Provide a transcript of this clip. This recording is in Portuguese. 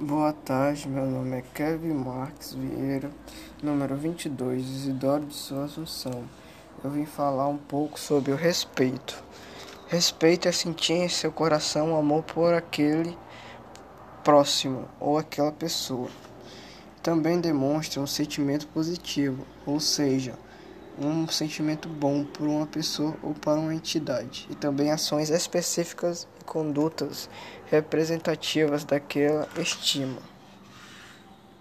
Boa tarde, meu nome é Kevin Marques Vieira, número 22, Isidoro de Sua Assunção. Eu vim falar um pouco sobre o respeito. Respeito é sentir em seu coração o amor por aquele próximo ou aquela pessoa. Também demonstra um sentimento positivo, ou seja, um sentimento bom por uma pessoa ou para uma entidade, e também ações específicas e condutas representativas daquela estima.